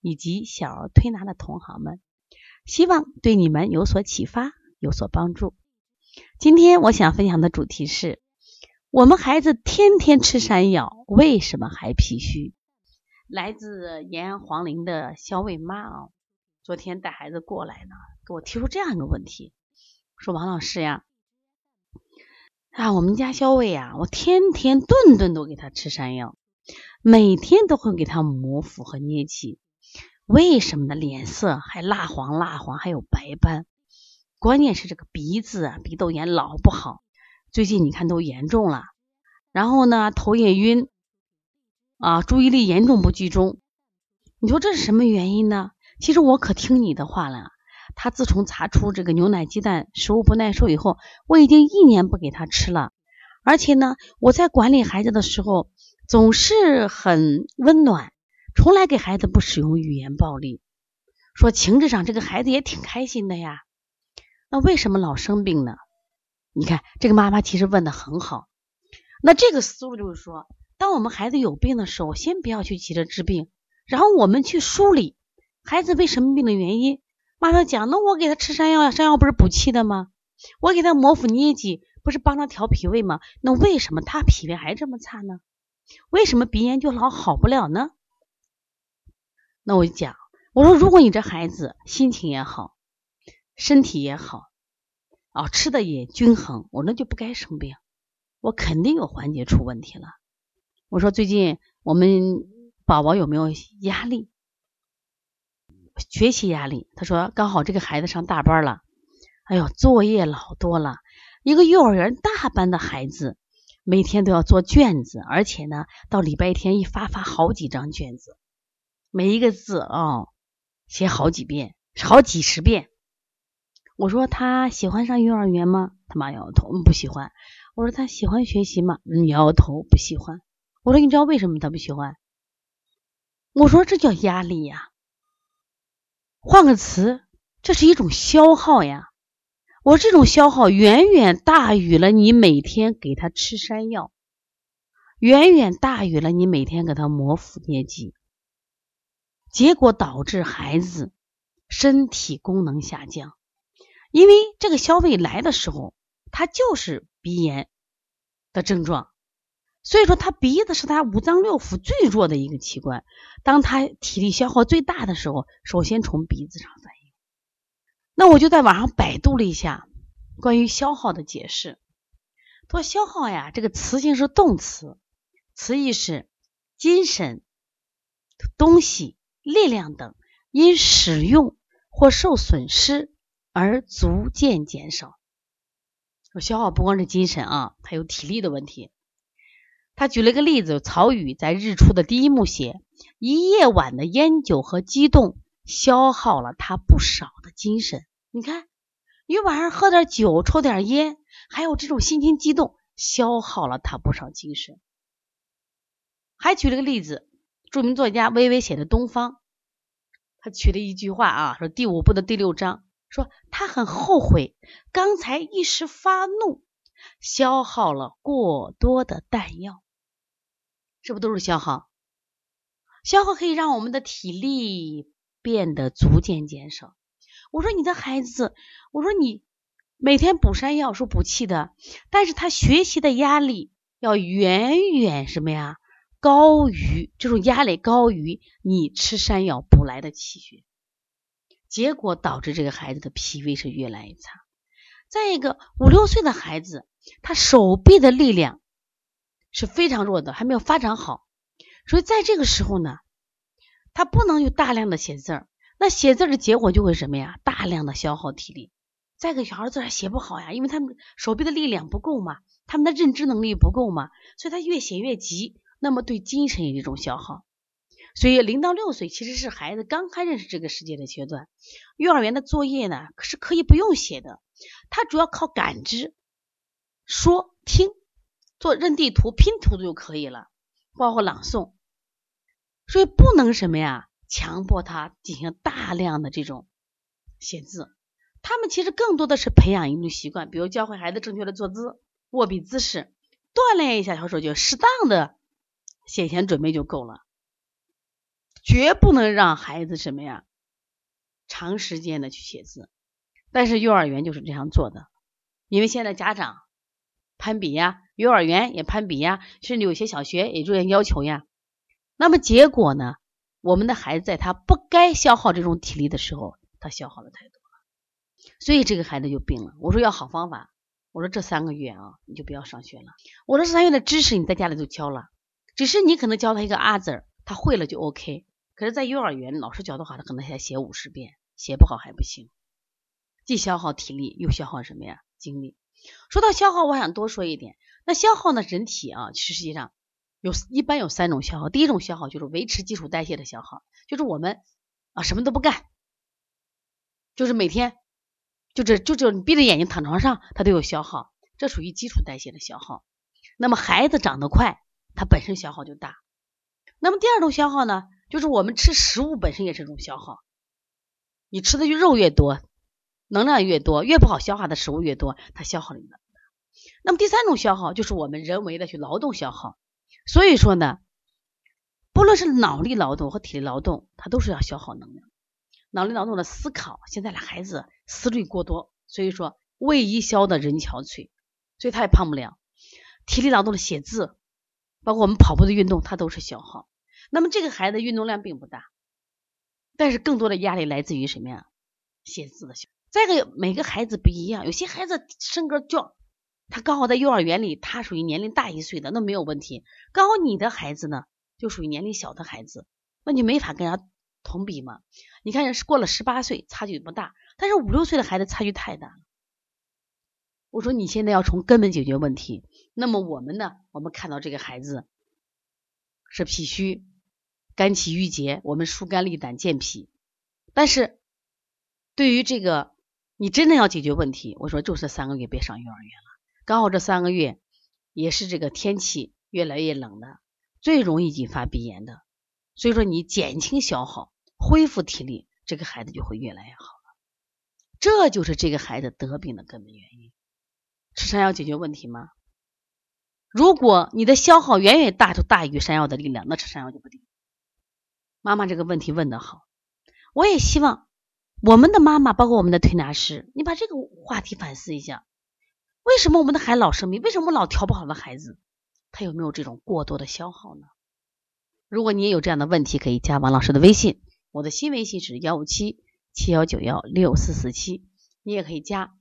以及小儿推拿的同行们，希望对你们有所启发、有所帮助。今天我想分享的主题是：我们孩子天天吃山药，为什么还脾虚？来自延安黄陵的肖卫妈啊。昨天带孩子过来呢，给我提出这样一个问题，说王老师呀，啊，我们家肖卫呀，我天天顿顿都给他吃山药，每天都会给他磨腹和捏脊，为什么呢？脸色还蜡黄蜡黄，还有白斑，关键是这个鼻子啊，鼻窦炎老不好，最近你看都严重了，然后呢，头也晕，啊，注意力严重不集中，你说这是什么原因呢？其实我可听你的话了。他自从查出这个牛奶、鸡蛋食物不耐受以后，我已经一年不给他吃了。而且呢，我在管理孩子的时候总是很温暖，从来给孩子不使用语言暴力。说情志上这个孩子也挺开心的呀。那为什么老生病呢？你看这个妈妈其实问的很好。那这个思路就是说，当我们孩子有病的时候，先不要去急着治病，然后我们去梳理。孩子为什么病的原因？妈妈讲，那我给他吃山药呀，山药不是补气的吗？我给他磨腹捏脊，不是帮他调脾胃吗？那为什么他脾胃还这么差呢？为什么鼻炎就老好不了呢？那我就讲，我说，如果你这孩子心情也好，身体也好，啊，吃的也均衡，我那就不该生病，我肯定有环节出问题了。我说，最近我们宝宝有没有压力？学习压力，他说刚好这个孩子上大班了，哎呦，作业老多了。一个幼儿园大班的孩子，每天都要做卷子，而且呢，到礼拜天一发发好几张卷子，每一个字啊，写好几遍，好几十遍。我说他喜欢上幼儿园吗？他妈摇摇头，不喜欢。我说他喜欢学习吗？嗯，摇摇头，不喜欢。我说你知道为什么他不喜欢？我说这叫压力呀。换个词，这是一种消耗呀！我说这种消耗远远大于了你每天给他吃山药，远远大于了你每天给他磨腹捏脊，结果导致孩子身体功能下降。因为这个消费来的时候，他就是鼻炎的症状。所以说，他鼻子是他五脏六腑最弱的一个器官。当他体力消耗最大的时候，首先从鼻子上反应。那我就在网上百度了一下关于消耗的解释。说：“消耗呀，这个词性是动词，词义是精神、东西、力量等因使用或受损失而逐渐减少。我消耗不光是精神啊，还有体力的问题。”他举了一个例子，曹禺在《日出》的第一幕写，一夜晚的烟酒和激动消耗了他不少的精神。你看，你晚上喝点酒，抽点烟，还有这种心情激动，消耗了他不少精神。还举了个例子，著名作家微微写的《东方》，他取了一句话啊，说第五部的第六章，说他很后悔刚才一时发怒，消耗了过多的弹药。这不都是消耗？消耗可以让我们的体力变得逐渐减少。我说你的孩子，我说你每天补山药，说补气的，但是他学习的压力要远远什么呀？高于这种压力高于你吃山药补来的气血，结果导致这个孩子的脾胃是越来越差。再一个，五六岁的孩子，他手臂的力量。是非常弱的，还没有发展好，所以在这个时候呢，他不能有大量的写字儿，那写字的结果就会什么呀？大量的消耗体力。再一个，小孩字还写不好呀，因为他们手臂的力量不够嘛，他们的认知能力不够嘛，所以他越写越急，那么对精神也是一种消耗。所以零到六岁其实是孩子刚开认识这个世界的阶段。幼儿园的作业呢，是可以不用写的，他主要靠感知，说听，做认地图、拼图就可以了，包括朗诵。所以不能什么呀，强迫他进行大量的这种写字。他们其实更多的是培养一种习惯，比如教会孩子正确的坐姿、握笔姿势，锻炼一下小手就适当的写前准备就够了。绝不能让孩子什么呀，长时间的去写字。但是幼儿园就是这样做的，因为现在家长攀比呀，幼儿园也攀比呀，甚至有些小学也这样要求呀。那么结果呢，我们的孩子在他不该消耗这种体力的时候，他消耗的太多了，所以这个孩子就病了。我说要好方法，我说这三个月啊，你就不要上学了。我说这三月的知识你在家里就教了，只是你可能教他一个阿字儿，他会了就 OK。可是，在幼儿园老师教的话，他可能还写五十遍，写不好还不行，既消耗体力，又消耗什么呀？精力。说到消耗，我想多说一点。那消耗呢？人体啊，实际上有一般有三种消耗。第一种消耗就是维持基础代谢的消耗，就是我们啊什么都不干，就是每天就这就这你闭着眼睛躺床上，它都有消耗，这属于基础代谢的消耗。那么孩子长得快，它本身消耗就大。那么第二种消耗呢？就是我们吃食物本身也是一种消耗，你吃的肉越多，能量越多，越不好消化的食物越多，它消耗的越大。那么第三种消耗就是我们人为的去劳动消耗。所以说呢，不论是脑力劳动和体力劳动，它都是要消耗能量。脑力劳动的思考，现在的孩子思虑过多，所以说胃一消的人憔悴，所以他也胖不了。体力劳动的写字，包括我们跑步的运动，它都是消耗。那么这个孩子运动量并不大，但是更多的压力来自于什么呀？写字的。再一个，每个孩子不一样，有些孩子身高壮，他刚好在幼儿园里，他属于年龄大一岁的，那没有问题。刚好你的孩子呢，就属于年龄小的孩子，那你没法跟他同比嘛。你看，是过了十八岁，差距不大，但是五六岁的孩子差距太大了。我说你现在要从根本解决问题，那么我们呢？我们看到这个孩子是脾虚。肝气郁结，我们疏肝利胆健脾。但是，对于这个，你真的要解决问题，我说就是三个月别上幼儿园了。刚好这三个月也是这个天气越来越冷的，最容易引发鼻炎的。所以说，你减轻消耗，恢复体力，这个孩子就会越来越好了。这就是这个孩子得病的根本原因。吃山药解决问题吗？如果你的消耗远远大，就大于山药的力量，那吃山药就不顶。妈妈这个问题问得好，我也希望我们的妈妈，包括我们的推拿师，你把这个话题反思一下：为什么我们的孩子老生病？为什么老调不好的孩子，他有没有这种过多的消耗呢？如果你也有这样的问题，可以加王老师的微信，我的新微信是幺五七七幺九幺六四四七，你也可以加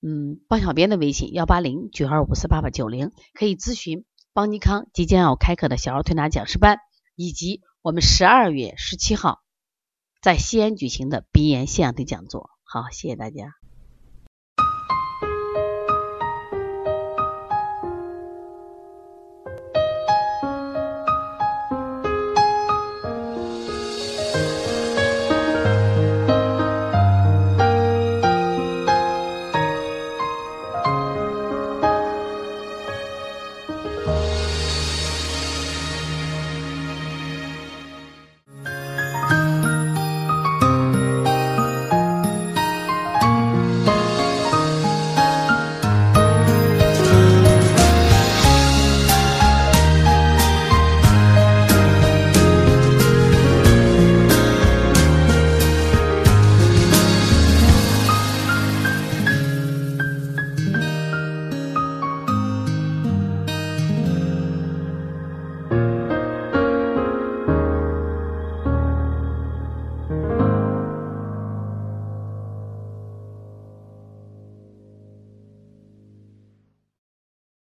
嗯帮小编的微信幺八零九二五四八八九零，可以咨询邦尼康即将要开课的小儿推拿讲师班以及。我们十二月十七号在西安举行的鼻炎腺样体讲座，好，谢谢大家。